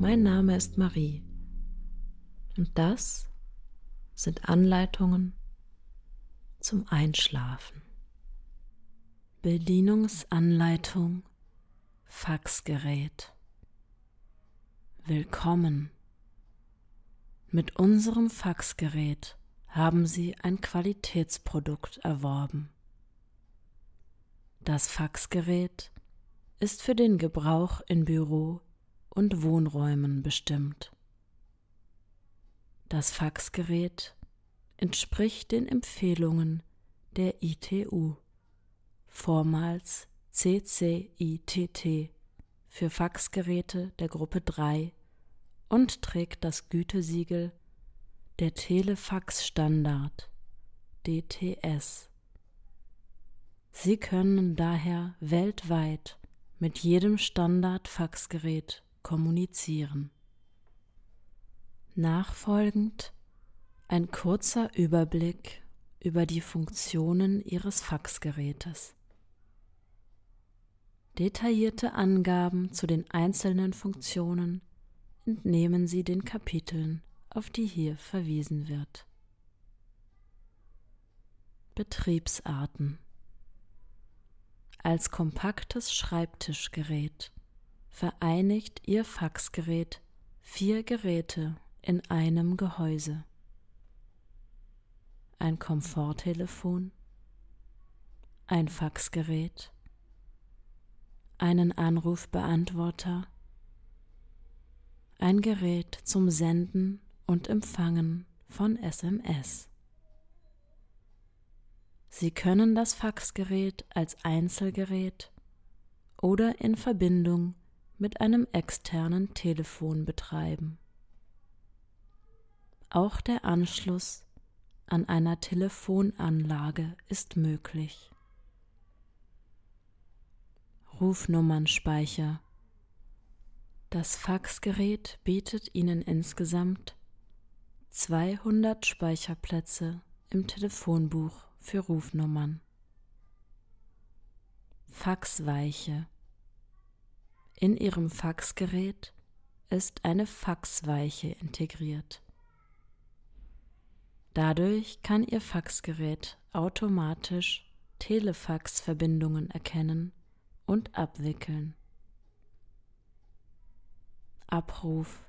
Mein Name ist Marie und das sind Anleitungen zum Einschlafen. Bedienungsanleitung Faxgerät. Willkommen. Mit unserem Faxgerät haben Sie ein Qualitätsprodukt erworben. Das Faxgerät ist für den Gebrauch in Büro und Wohnräumen bestimmt. Das Faxgerät entspricht den Empfehlungen der ITU, vormals CCITT für Faxgeräte der Gruppe 3 und trägt das Gütesiegel der Telefax Standard DTS. Sie können daher weltweit mit jedem Standard-Faxgerät kommunizieren. Nachfolgend ein kurzer Überblick über die Funktionen Ihres Faxgerätes. Detaillierte Angaben zu den einzelnen Funktionen entnehmen Sie den Kapiteln, auf die hier verwiesen wird. Betriebsarten Als kompaktes Schreibtischgerät vereinigt Ihr Faxgerät vier Geräte in einem Gehäuse. Ein Komforttelefon, ein Faxgerät, einen Anrufbeantworter, ein Gerät zum Senden und Empfangen von SMS. Sie können das Faxgerät als Einzelgerät oder in Verbindung mit einem externen Telefon betreiben. Auch der Anschluss an einer Telefonanlage ist möglich. Rufnummernspeicher das Faxgerät bietet Ihnen insgesamt 200 Speicherplätze im Telefonbuch für Rufnummern. Faxweiche In Ihrem Faxgerät ist eine Faxweiche integriert. Dadurch kann Ihr Faxgerät automatisch Telefax-Verbindungen erkennen und abwickeln. Abruf.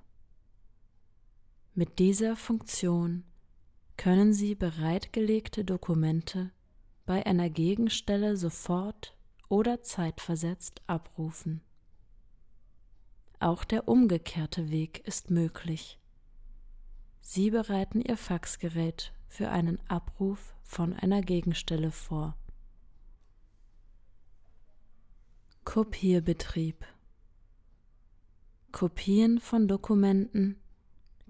Mit dieser Funktion können Sie bereitgelegte Dokumente bei einer Gegenstelle sofort oder zeitversetzt abrufen. Auch der umgekehrte Weg ist möglich. Sie bereiten Ihr Faxgerät für einen Abruf von einer Gegenstelle vor. Kopierbetrieb Kopien von Dokumenten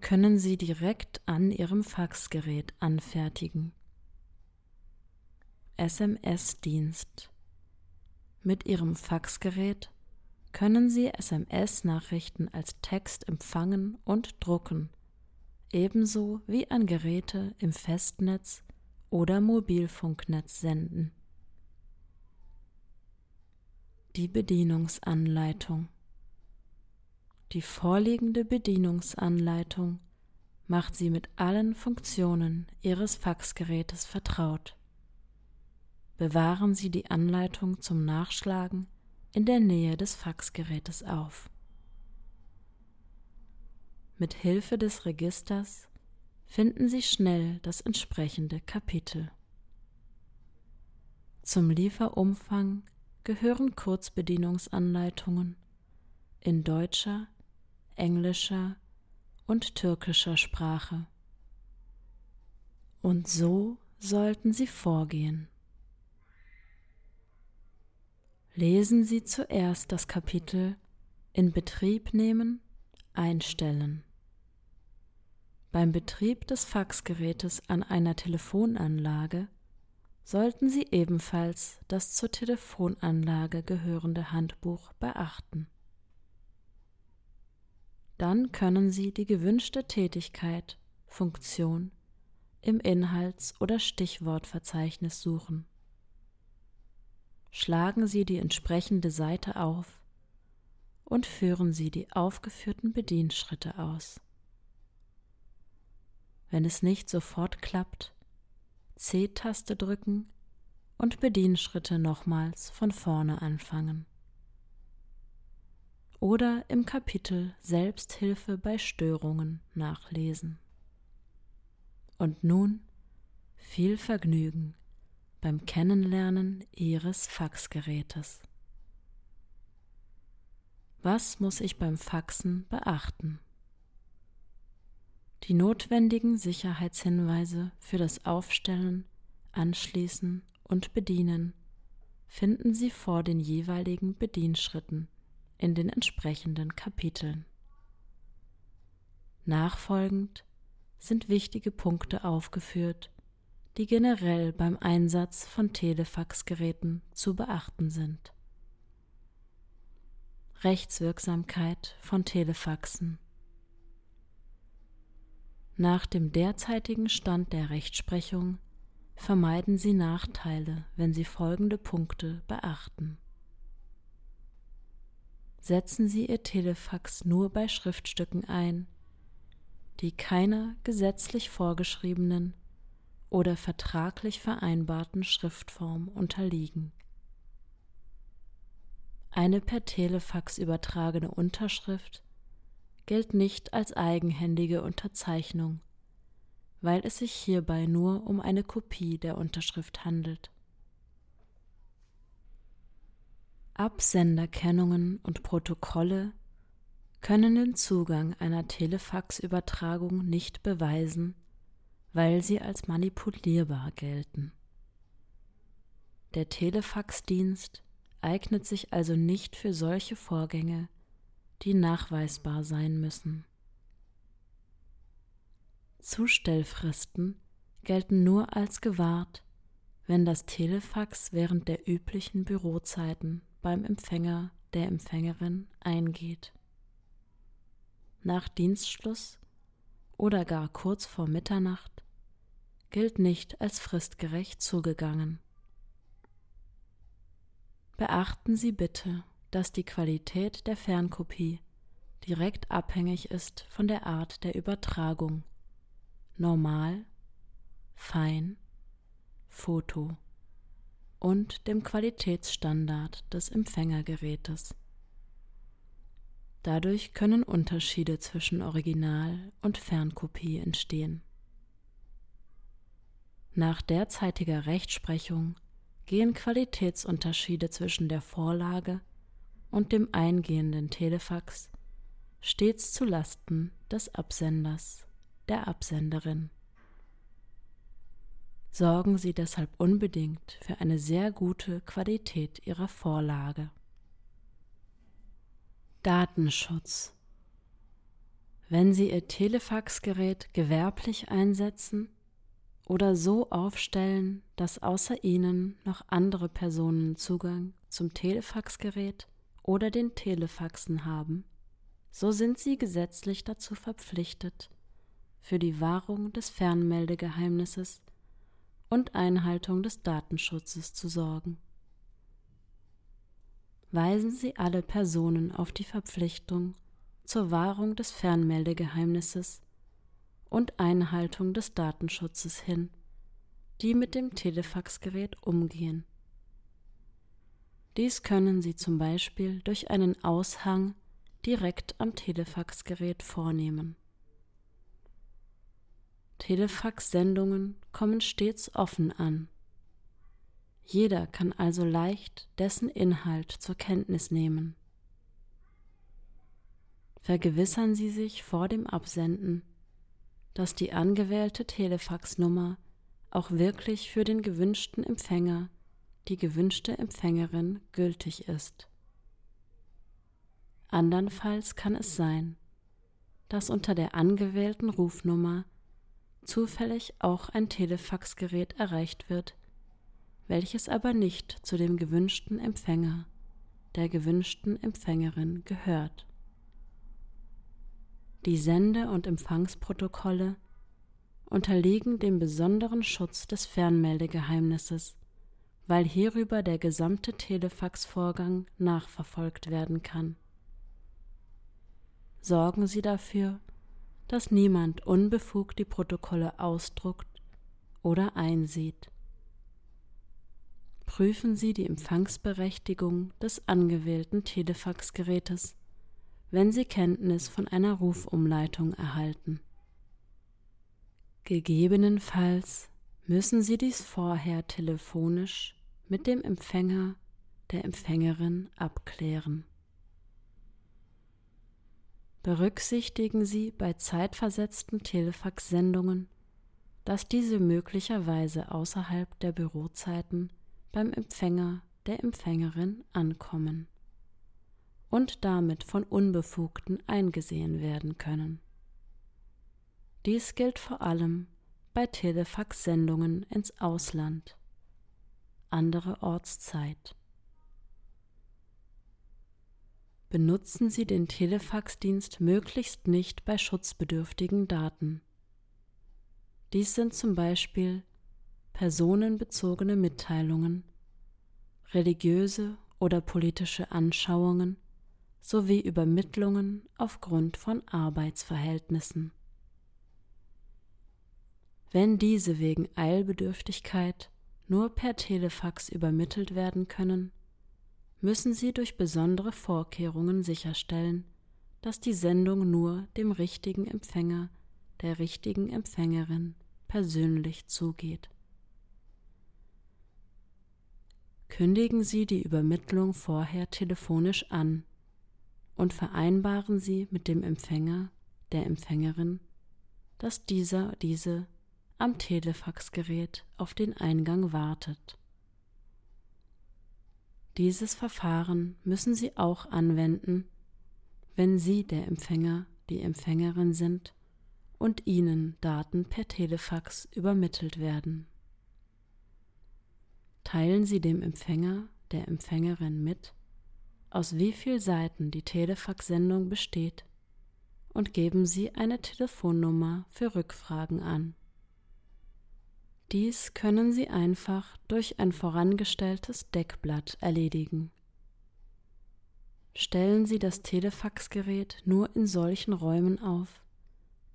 können Sie direkt an Ihrem Faxgerät anfertigen. SMS-Dienst Mit Ihrem Faxgerät können Sie SMS-Nachrichten als Text empfangen und drucken, ebenso wie an Geräte im Festnetz oder Mobilfunknetz senden. Die Bedienungsanleitung die vorliegende Bedienungsanleitung macht Sie mit allen Funktionen Ihres Faxgerätes vertraut. Bewahren Sie die Anleitung zum Nachschlagen in der Nähe des Faxgerätes auf. Mit Hilfe des Registers finden Sie schnell das entsprechende Kapitel. Zum Lieferumfang gehören Kurzbedienungsanleitungen in deutscher, englischer und türkischer Sprache. Und so sollten Sie vorgehen. Lesen Sie zuerst das Kapitel In Betrieb nehmen, einstellen. Beim Betrieb des Faxgerätes an einer Telefonanlage sollten Sie ebenfalls das zur Telefonanlage gehörende Handbuch beachten. Dann können Sie die gewünschte Tätigkeit, Funktion im Inhalts- oder Stichwortverzeichnis suchen. Schlagen Sie die entsprechende Seite auf und führen Sie die aufgeführten Bedienschritte aus. Wenn es nicht sofort klappt, C-Taste drücken und Bedienschritte nochmals von vorne anfangen. Oder im Kapitel Selbsthilfe bei Störungen nachlesen. Und nun viel Vergnügen beim Kennenlernen Ihres Faxgerätes. Was muss ich beim Faxen beachten? Die notwendigen Sicherheitshinweise für das Aufstellen, Anschließen und Bedienen finden Sie vor den jeweiligen Bedienschritten in den entsprechenden Kapiteln. Nachfolgend sind wichtige Punkte aufgeführt, die generell beim Einsatz von Telefaxgeräten zu beachten sind. Rechtswirksamkeit von Telefaxen Nach dem derzeitigen Stand der Rechtsprechung vermeiden Sie Nachteile, wenn Sie folgende Punkte beachten. Setzen Sie Ihr Telefax nur bei Schriftstücken ein, die keiner gesetzlich vorgeschriebenen oder vertraglich vereinbarten Schriftform unterliegen. Eine per Telefax übertragene Unterschrift gilt nicht als eigenhändige Unterzeichnung, weil es sich hierbei nur um eine Kopie der Unterschrift handelt. Absenderkennungen und Protokolle können den Zugang einer Telefaxübertragung nicht beweisen, weil sie als manipulierbar gelten. Der Telefaxdienst eignet sich also nicht für solche Vorgänge, die nachweisbar sein müssen. Zustellfristen gelten nur als gewahrt, wenn das Telefax während der üblichen Bürozeiten beim Empfänger der Empfängerin eingeht nach Dienstschluss oder gar kurz vor Mitternacht gilt nicht als fristgerecht zugegangen. Beachten Sie bitte, dass die Qualität der Fernkopie direkt abhängig ist von der Art der Übertragung. Normal, Fein, Foto und dem Qualitätsstandard des Empfängergerätes. Dadurch können Unterschiede zwischen Original und Fernkopie entstehen. Nach derzeitiger Rechtsprechung gehen Qualitätsunterschiede zwischen der Vorlage und dem eingehenden Telefax stets zu Lasten des Absenders, der Absenderin. Sorgen Sie deshalb unbedingt für eine sehr gute Qualität Ihrer Vorlage. Datenschutz. Wenn Sie Ihr Telefaxgerät gewerblich einsetzen oder so aufstellen, dass außer Ihnen noch andere Personen Zugang zum Telefaxgerät oder den Telefaxen haben, so sind Sie gesetzlich dazu verpflichtet, für die Wahrung des Fernmeldegeheimnisses und Einhaltung des Datenschutzes zu sorgen weisen Sie alle Personen auf die Verpflichtung zur Wahrung des Fernmeldegeheimnisses und Einhaltung des Datenschutzes hin, die mit dem Telefaxgerät umgehen. Dies können Sie zum Beispiel durch einen Aushang direkt am Telefaxgerät vornehmen. Telefax-Sendungen kommen stets offen an jeder kann also leicht dessen Inhalt zur Kenntnis nehmen. Vergewissern Sie sich vor dem Absenden, dass die angewählte Telefaxnummer auch wirklich für den gewünschten Empfänger, die gewünschte Empfängerin gültig ist. Andernfalls kann es sein, dass unter der angewählten Rufnummer zufällig auch ein Telefaxgerät erreicht wird, welches aber nicht zu dem gewünschten Empfänger, der gewünschten Empfängerin gehört. Die Sende- und Empfangsprotokolle unterliegen dem besonderen Schutz des Fernmeldegeheimnisses, weil hierüber der gesamte Telefaxvorgang nachverfolgt werden kann. Sorgen Sie dafür, dass niemand unbefugt die Protokolle ausdruckt oder einsieht. Prüfen Sie die Empfangsberechtigung des angewählten Telefaxgerätes, wenn Sie Kenntnis von einer Rufumleitung erhalten. Gegebenenfalls müssen Sie dies vorher telefonisch mit dem Empfänger, der Empfängerin abklären. Berücksichtigen Sie bei zeitversetzten Telefax-Sendungen, dass diese möglicherweise außerhalb der Bürozeiten beim Empfänger der Empfängerin ankommen und damit von Unbefugten eingesehen werden können. Dies gilt vor allem bei Telefax-Sendungen ins Ausland. Andere Ortszeit. Benutzen Sie den Telefaxdienst möglichst nicht bei schutzbedürftigen Daten. Dies sind zum Beispiel personenbezogene Mitteilungen, religiöse oder politische Anschauungen sowie Übermittlungen aufgrund von Arbeitsverhältnissen. Wenn diese wegen Eilbedürftigkeit nur per Telefax übermittelt werden können, müssen Sie durch besondere Vorkehrungen sicherstellen, dass die Sendung nur dem richtigen Empfänger, der richtigen Empfängerin persönlich zugeht. Kündigen Sie die Übermittlung vorher telefonisch an und vereinbaren Sie mit dem Empfänger, der Empfängerin, dass dieser diese am Telefaxgerät auf den Eingang wartet. Dieses Verfahren müssen Sie auch anwenden, wenn Sie der Empfänger, die Empfängerin sind und Ihnen Daten per Telefax übermittelt werden. Teilen Sie dem Empfänger, der Empfängerin mit, aus wie vielen Seiten die Telefax-Sendung besteht und geben Sie eine Telefonnummer für Rückfragen an. Dies können Sie einfach durch ein vorangestelltes Deckblatt erledigen. Stellen Sie das Telefaxgerät nur in solchen Räumen auf,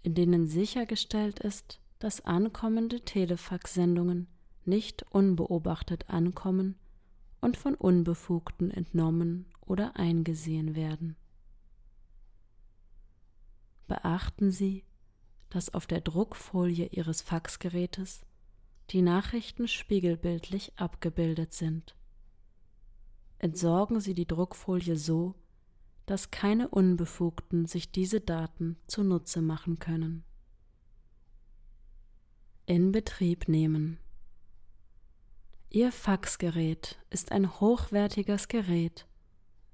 in denen sichergestellt ist, dass ankommende Telefax-Sendungen nicht unbeobachtet ankommen und von Unbefugten entnommen oder eingesehen werden. Beachten Sie, dass auf der Druckfolie Ihres Faxgerätes die Nachrichten spiegelbildlich abgebildet sind. Entsorgen Sie die Druckfolie so, dass keine Unbefugten sich diese Daten zunutze machen können. In Betrieb nehmen. Ihr Faxgerät ist ein hochwertiges Gerät,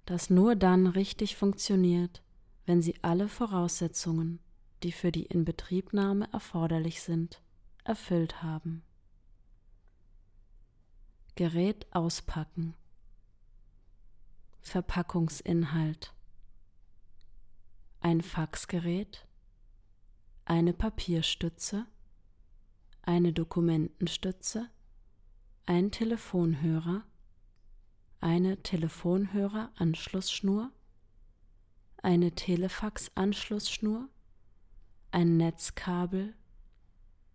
das nur dann richtig funktioniert, wenn Sie alle Voraussetzungen, die für die Inbetriebnahme erforderlich sind, erfüllt haben. Gerät auspacken. Verpackungsinhalt. Ein Faxgerät, eine Papierstütze, eine Dokumentenstütze, ein Telefonhörer, eine Telefonhörer-Anschlussschnur, eine Telefax-Anschlussschnur, ein Netzkabel,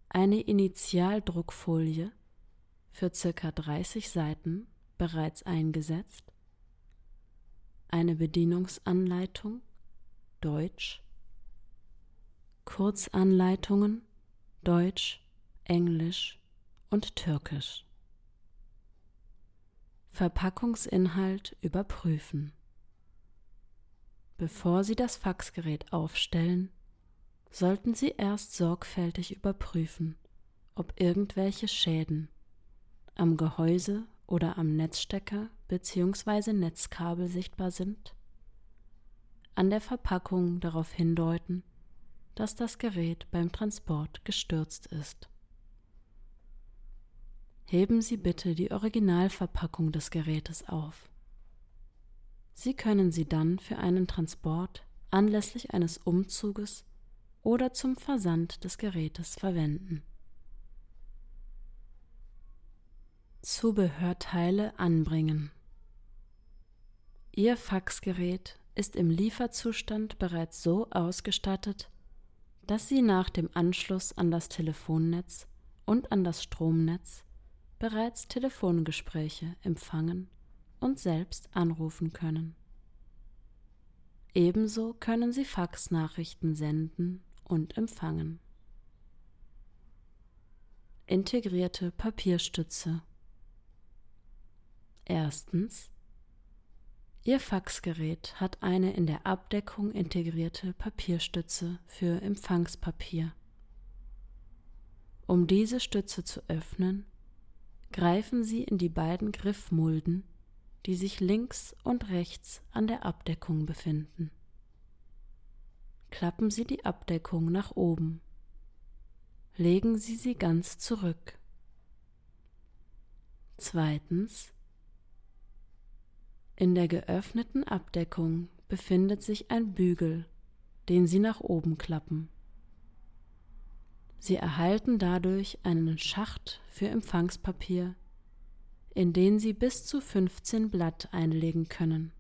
eine Initialdruckfolie, für circa 30 Seiten bereits eingesetzt, eine Bedienungsanleitung? Deutsch, Kurzanleitungen? Deutsch, Englisch und Türkisch. Verpackungsinhalt überprüfen. Bevor Sie das Faxgerät aufstellen, sollten Sie erst sorgfältig überprüfen, ob irgendwelche Schäden am Gehäuse oder am Netzstecker bzw. Netzkabel sichtbar sind, an der Verpackung darauf hindeuten, dass das Gerät beim Transport gestürzt ist. Heben Sie bitte die Originalverpackung des Gerätes auf. Sie können sie dann für einen Transport anlässlich eines Umzuges oder zum Versand des Gerätes verwenden. Zubehörteile anbringen. Ihr Faxgerät ist im Lieferzustand bereits so ausgestattet, dass Sie nach dem Anschluss an das Telefonnetz und an das Stromnetz bereits Telefongespräche empfangen und selbst anrufen können. Ebenso können Sie Faxnachrichten senden und empfangen. Integrierte Papierstütze Erstens Ihr Faxgerät hat eine in der Abdeckung integrierte Papierstütze für Empfangspapier. Um diese Stütze zu öffnen, greifen Sie in die beiden Griffmulden, die sich links und rechts an der Abdeckung befinden. Klappen Sie die Abdeckung nach oben. Legen Sie sie ganz zurück. Zweitens in der geöffneten Abdeckung befindet sich ein Bügel, den Sie nach oben klappen. Sie erhalten dadurch einen Schacht für Empfangspapier, in den Sie bis zu 15 Blatt einlegen können.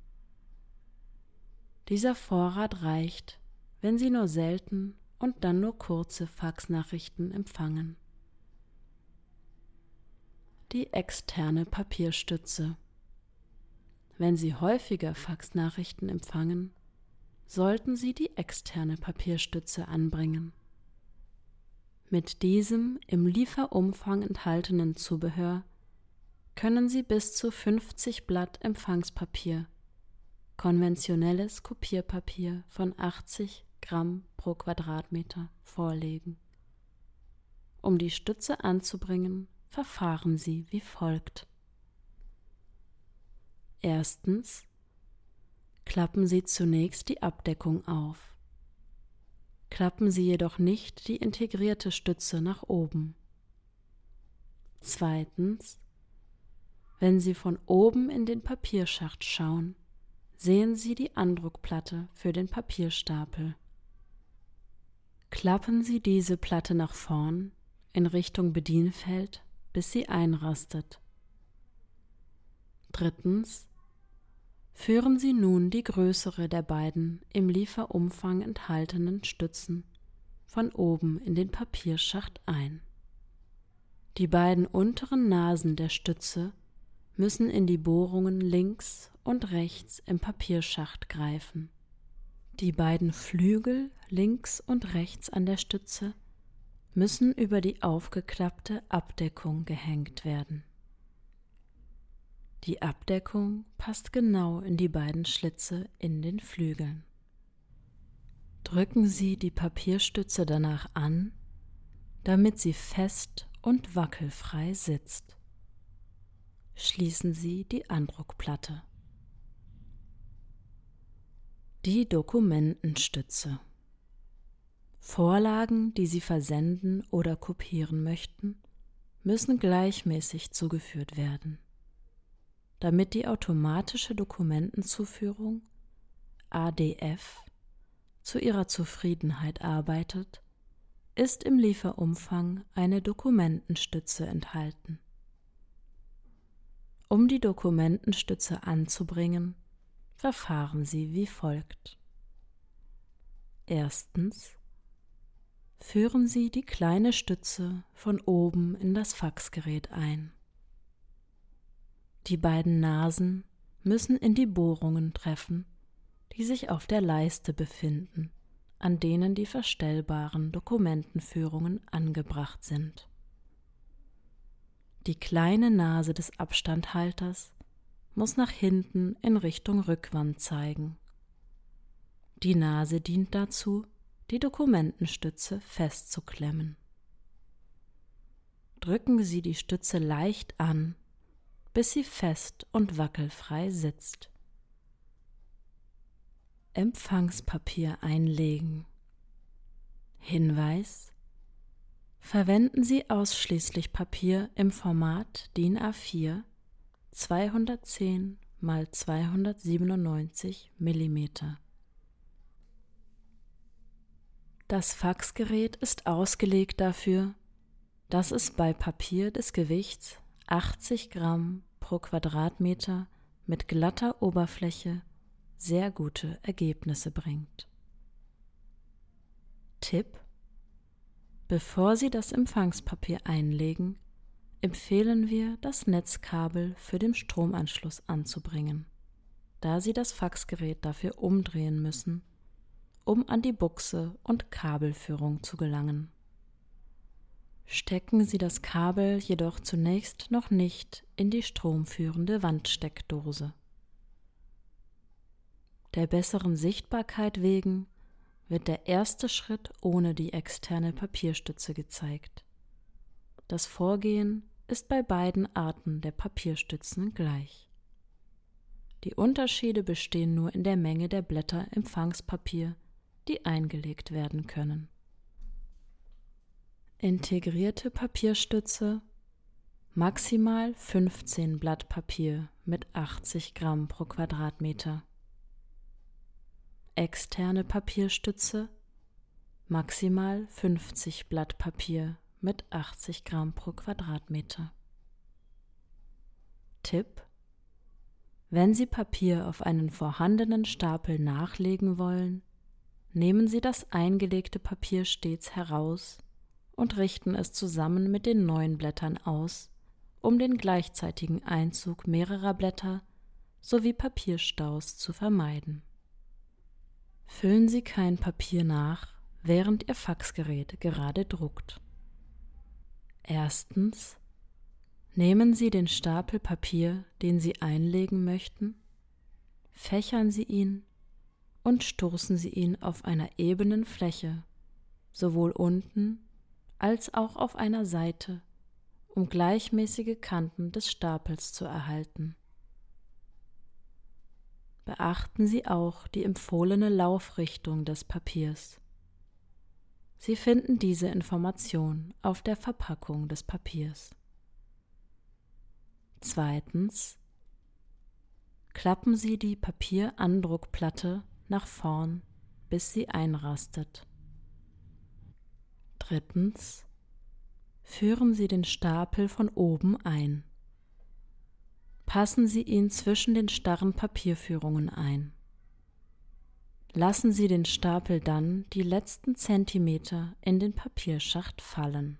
Dieser Vorrat reicht, wenn Sie nur selten und dann nur kurze Faxnachrichten empfangen. Die externe Papierstütze wenn Sie häufiger Faxnachrichten empfangen, sollten Sie die externe Papierstütze anbringen. Mit diesem im Lieferumfang enthaltenen Zubehör können Sie bis zu 50 Blatt Empfangspapier, konventionelles Kopierpapier von 80 Gramm pro Quadratmeter vorlegen. Um die Stütze anzubringen, verfahren Sie wie folgt. Erstens klappen Sie zunächst die Abdeckung auf. Klappen Sie jedoch nicht die integrierte Stütze nach oben. Zweitens, wenn Sie von oben in den Papierschacht schauen, sehen Sie die Andruckplatte für den Papierstapel. Klappen Sie diese Platte nach vorn in Richtung Bedienfeld, bis sie einrastet. Drittens führen Sie nun die größere der beiden im Lieferumfang enthaltenen Stützen von oben in den Papierschacht ein. Die beiden unteren Nasen der Stütze müssen in die Bohrungen links und rechts im Papierschacht greifen. Die beiden Flügel links und rechts an der Stütze müssen über die aufgeklappte Abdeckung gehängt werden. Die Abdeckung passt genau in die beiden Schlitze in den Flügeln. Drücken Sie die Papierstütze danach an, damit sie fest und wackelfrei sitzt. Schließen Sie die Andruckplatte. Die Dokumentenstütze. Vorlagen, die Sie versenden oder kopieren möchten, müssen gleichmäßig zugeführt werden damit die automatische Dokumentenzuführung ADF zu ihrer Zufriedenheit arbeitet, ist im Lieferumfang eine Dokumentenstütze enthalten. Um die Dokumentenstütze anzubringen, verfahren Sie wie folgt. Erstens führen Sie die kleine Stütze von oben in das Faxgerät ein. Die beiden Nasen müssen in die Bohrungen treffen, die sich auf der Leiste befinden, an denen die verstellbaren Dokumentenführungen angebracht sind. Die kleine Nase des Abstandhalters muss nach hinten in Richtung Rückwand zeigen. Die Nase dient dazu, die Dokumentenstütze festzuklemmen. Drücken Sie die Stütze leicht an bis sie fest und wackelfrei sitzt. Empfangspapier einlegen. Hinweis Verwenden Sie ausschließlich Papier im Format DIN A4 210 x 297 mm. Das Faxgerät ist ausgelegt dafür, dass es bei Papier des Gewichts 80 Gramm pro Quadratmeter mit glatter Oberfläche sehr gute Ergebnisse bringt. Tipp Bevor Sie das Empfangspapier einlegen, empfehlen wir, das Netzkabel für den Stromanschluss anzubringen, da Sie das Faxgerät dafür umdrehen müssen, um an die Buchse und Kabelführung zu gelangen. Stecken Sie das Kabel jedoch zunächst noch nicht in die stromführende Wandsteckdose. Der besseren Sichtbarkeit wegen wird der erste Schritt ohne die externe Papierstütze gezeigt. Das Vorgehen ist bei beiden Arten der Papierstützen gleich. Die Unterschiede bestehen nur in der Menge der Blätter Empfangspapier, die eingelegt werden können. Integrierte Papierstütze. Maximal 15 Blatt Papier mit 80 Gramm pro Quadratmeter. Externe Papierstütze, maximal 50 Blatt Papier mit 80 Gramm pro Quadratmeter. Tipp. Wenn Sie Papier auf einen vorhandenen Stapel nachlegen wollen, nehmen Sie das eingelegte Papier stets heraus und richten es zusammen mit den neuen Blättern aus, um den gleichzeitigen Einzug mehrerer Blätter sowie Papierstaus zu vermeiden. Füllen Sie kein Papier nach, während Ihr Faxgerät gerade druckt. Erstens Nehmen Sie den Stapel Papier, den Sie einlegen möchten, fächern Sie ihn und stoßen Sie ihn auf einer ebenen Fläche, sowohl unten als auch auf einer Seite, um gleichmäßige Kanten des Stapels zu erhalten beachten Sie auch die empfohlene Laufrichtung des Papiers. Sie finden diese Information auf der Verpackung des Papiers. Zweitens klappen Sie die Papierandruckplatte nach vorn, bis sie einrastet. Drittens führen Sie den Stapel von oben ein passen Sie ihn zwischen den starren Papierführungen ein. Lassen Sie den Stapel dann die letzten Zentimeter in den Papierschacht fallen.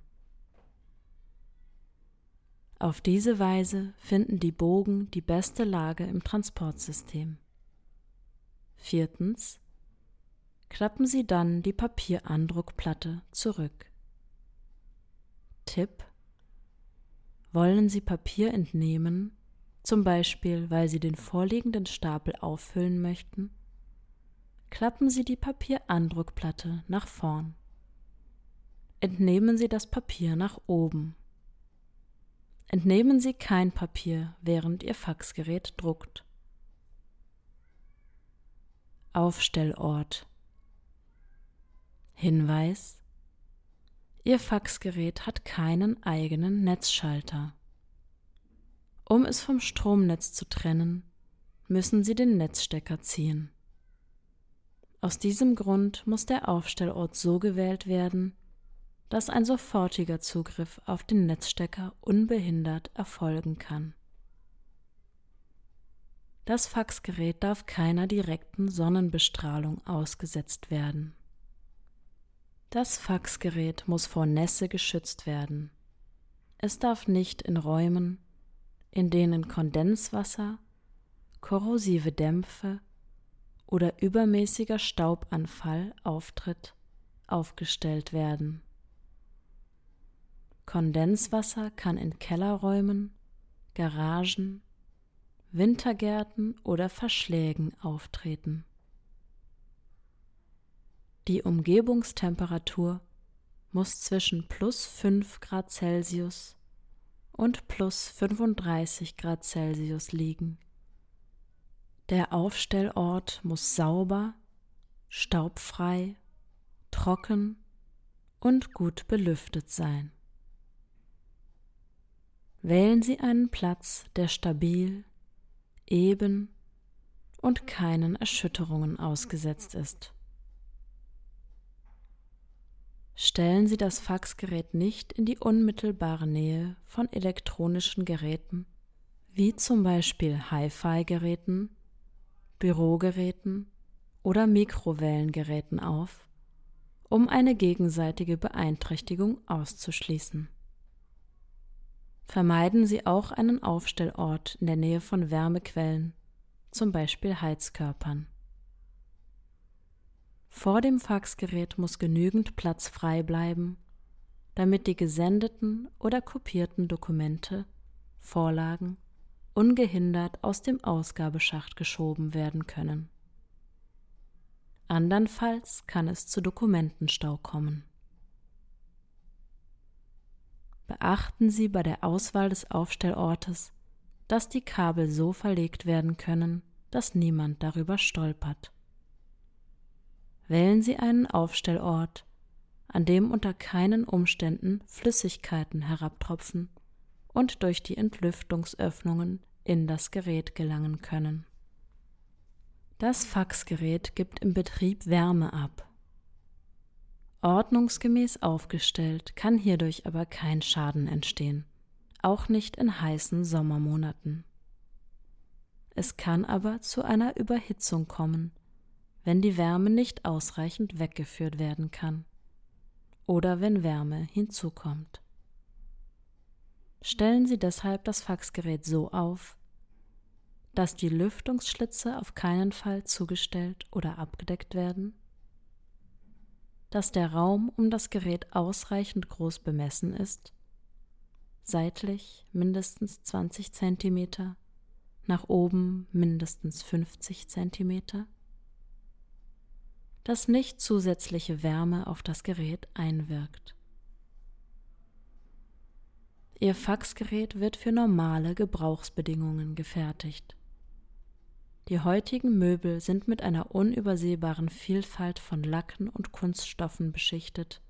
Auf diese Weise finden die Bogen die beste Lage im Transportsystem. Viertens. Klappen Sie dann die Papierandruckplatte zurück. Tipp. Wollen Sie Papier entnehmen, zum Beispiel weil Sie den vorliegenden Stapel auffüllen möchten, klappen Sie die Papierandruckplatte nach vorn. Entnehmen Sie das Papier nach oben. Entnehmen Sie kein Papier, während Ihr Faxgerät druckt. Aufstellort Hinweis Ihr Faxgerät hat keinen eigenen Netzschalter. Um es vom Stromnetz zu trennen, müssen Sie den Netzstecker ziehen. Aus diesem Grund muss der Aufstellort so gewählt werden, dass ein sofortiger Zugriff auf den Netzstecker unbehindert erfolgen kann. Das Faxgerät darf keiner direkten Sonnenbestrahlung ausgesetzt werden. Das Faxgerät muss vor Nässe geschützt werden. Es darf nicht in Räumen, in denen Kondenswasser, korrosive Dämpfe oder übermäßiger Staubanfall auftritt, aufgestellt werden. Kondenswasser kann in Kellerräumen, Garagen, Wintergärten oder Verschlägen auftreten. Die Umgebungstemperatur muss zwischen plus 5 Grad Celsius und plus 35 Grad Celsius liegen. Der Aufstellort muss sauber, staubfrei, trocken und gut belüftet sein. Wählen Sie einen Platz, der stabil, eben und keinen Erschütterungen ausgesetzt ist. Stellen Sie das Faxgerät nicht in die unmittelbare Nähe von elektronischen Geräten, wie zum Beispiel Hi-Fi-Geräten, Bürogeräten oder Mikrowellengeräten auf, um eine gegenseitige Beeinträchtigung auszuschließen. Vermeiden Sie auch einen Aufstellort in der Nähe von Wärmequellen, zum Beispiel Heizkörpern. Vor dem Faxgerät muss genügend Platz frei bleiben, damit die gesendeten oder kopierten Dokumente, Vorlagen ungehindert aus dem Ausgabeschacht geschoben werden können. Andernfalls kann es zu Dokumentenstau kommen. Beachten Sie bei der Auswahl des Aufstellortes, dass die Kabel so verlegt werden können, dass niemand darüber stolpert. Wählen Sie einen Aufstellort, an dem unter keinen Umständen Flüssigkeiten herabtropfen und durch die Entlüftungsöffnungen in das Gerät gelangen können. Das Faxgerät gibt im Betrieb Wärme ab. Ordnungsgemäß aufgestellt kann hierdurch aber kein Schaden entstehen, auch nicht in heißen Sommermonaten. Es kann aber zu einer Überhitzung kommen, wenn die Wärme nicht ausreichend weggeführt werden kann oder wenn Wärme hinzukommt. Stellen Sie deshalb das Faxgerät so auf, dass die Lüftungsschlitze auf keinen Fall zugestellt oder abgedeckt werden, dass der Raum um das Gerät ausreichend groß bemessen ist, seitlich mindestens 20 cm, nach oben mindestens 50 cm, dass nicht zusätzliche Wärme auf das Gerät einwirkt. Ihr Faxgerät wird für normale Gebrauchsbedingungen gefertigt. Die heutigen Möbel sind mit einer unübersehbaren Vielfalt von Lacken und Kunststoffen beschichtet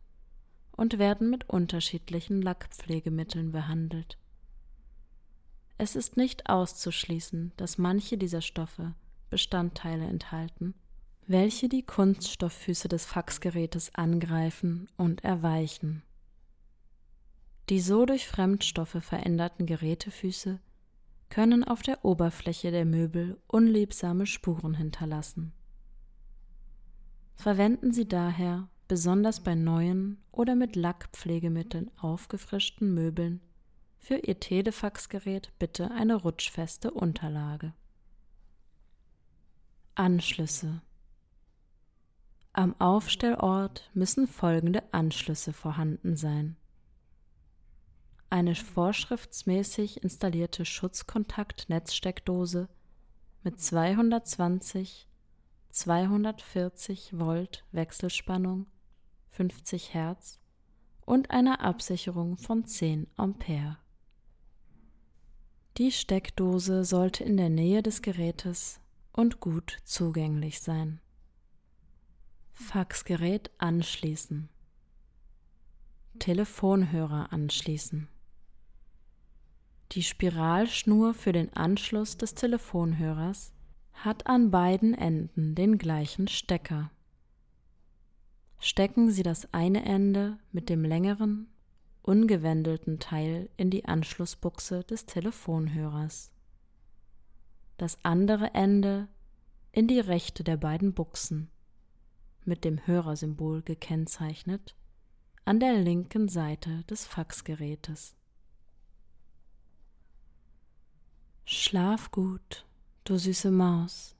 und werden mit unterschiedlichen Lackpflegemitteln behandelt. Es ist nicht auszuschließen, dass manche dieser Stoffe Bestandteile enthalten, welche die Kunststofffüße des Faxgerätes angreifen und erweichen. Die so durch Fremdstoffe veränderten Gerätefüße können auf der Oberfläche der Möbel unliebsame Spuren hinterlassen. Verwenden Sie daher besonders bei neuen oder mit Lackpflegemitteln aufgefrischten Möbeln für Ihr Telefaxgerät bitte eine rutschfeste Unterlage. Anschlüsse am Aufstellort müssen folgende Anschlüsse vorhanden sein. Eine vorschriftsmäßig installierte Schutzkontakt-Netzsteckdose mit 220 240 Volt Wechselspannung, 50 Hertz und einer Absicherung von 10 Ampere. Die Steckdose sollte in der Nähe des Gerätes und gut zugänglich sein. Faxgerät anschließen. Telefonhörer anschließen. Die Spiralschnur für den Anschluss des Telefonhörers hat an beiden Enden den gleichen Stecker. Stecken Sie das eine Ende mit dem längeren, ungewendelten Teil in die Anschlussbuchse des Telefonhörers. Das andere Ende in die rechte der beiden Buchsen mit dem Hörersymbol gekennzeichnet, an der linken Seite des Faxgerätes. Schlaf gut, du süße Maus.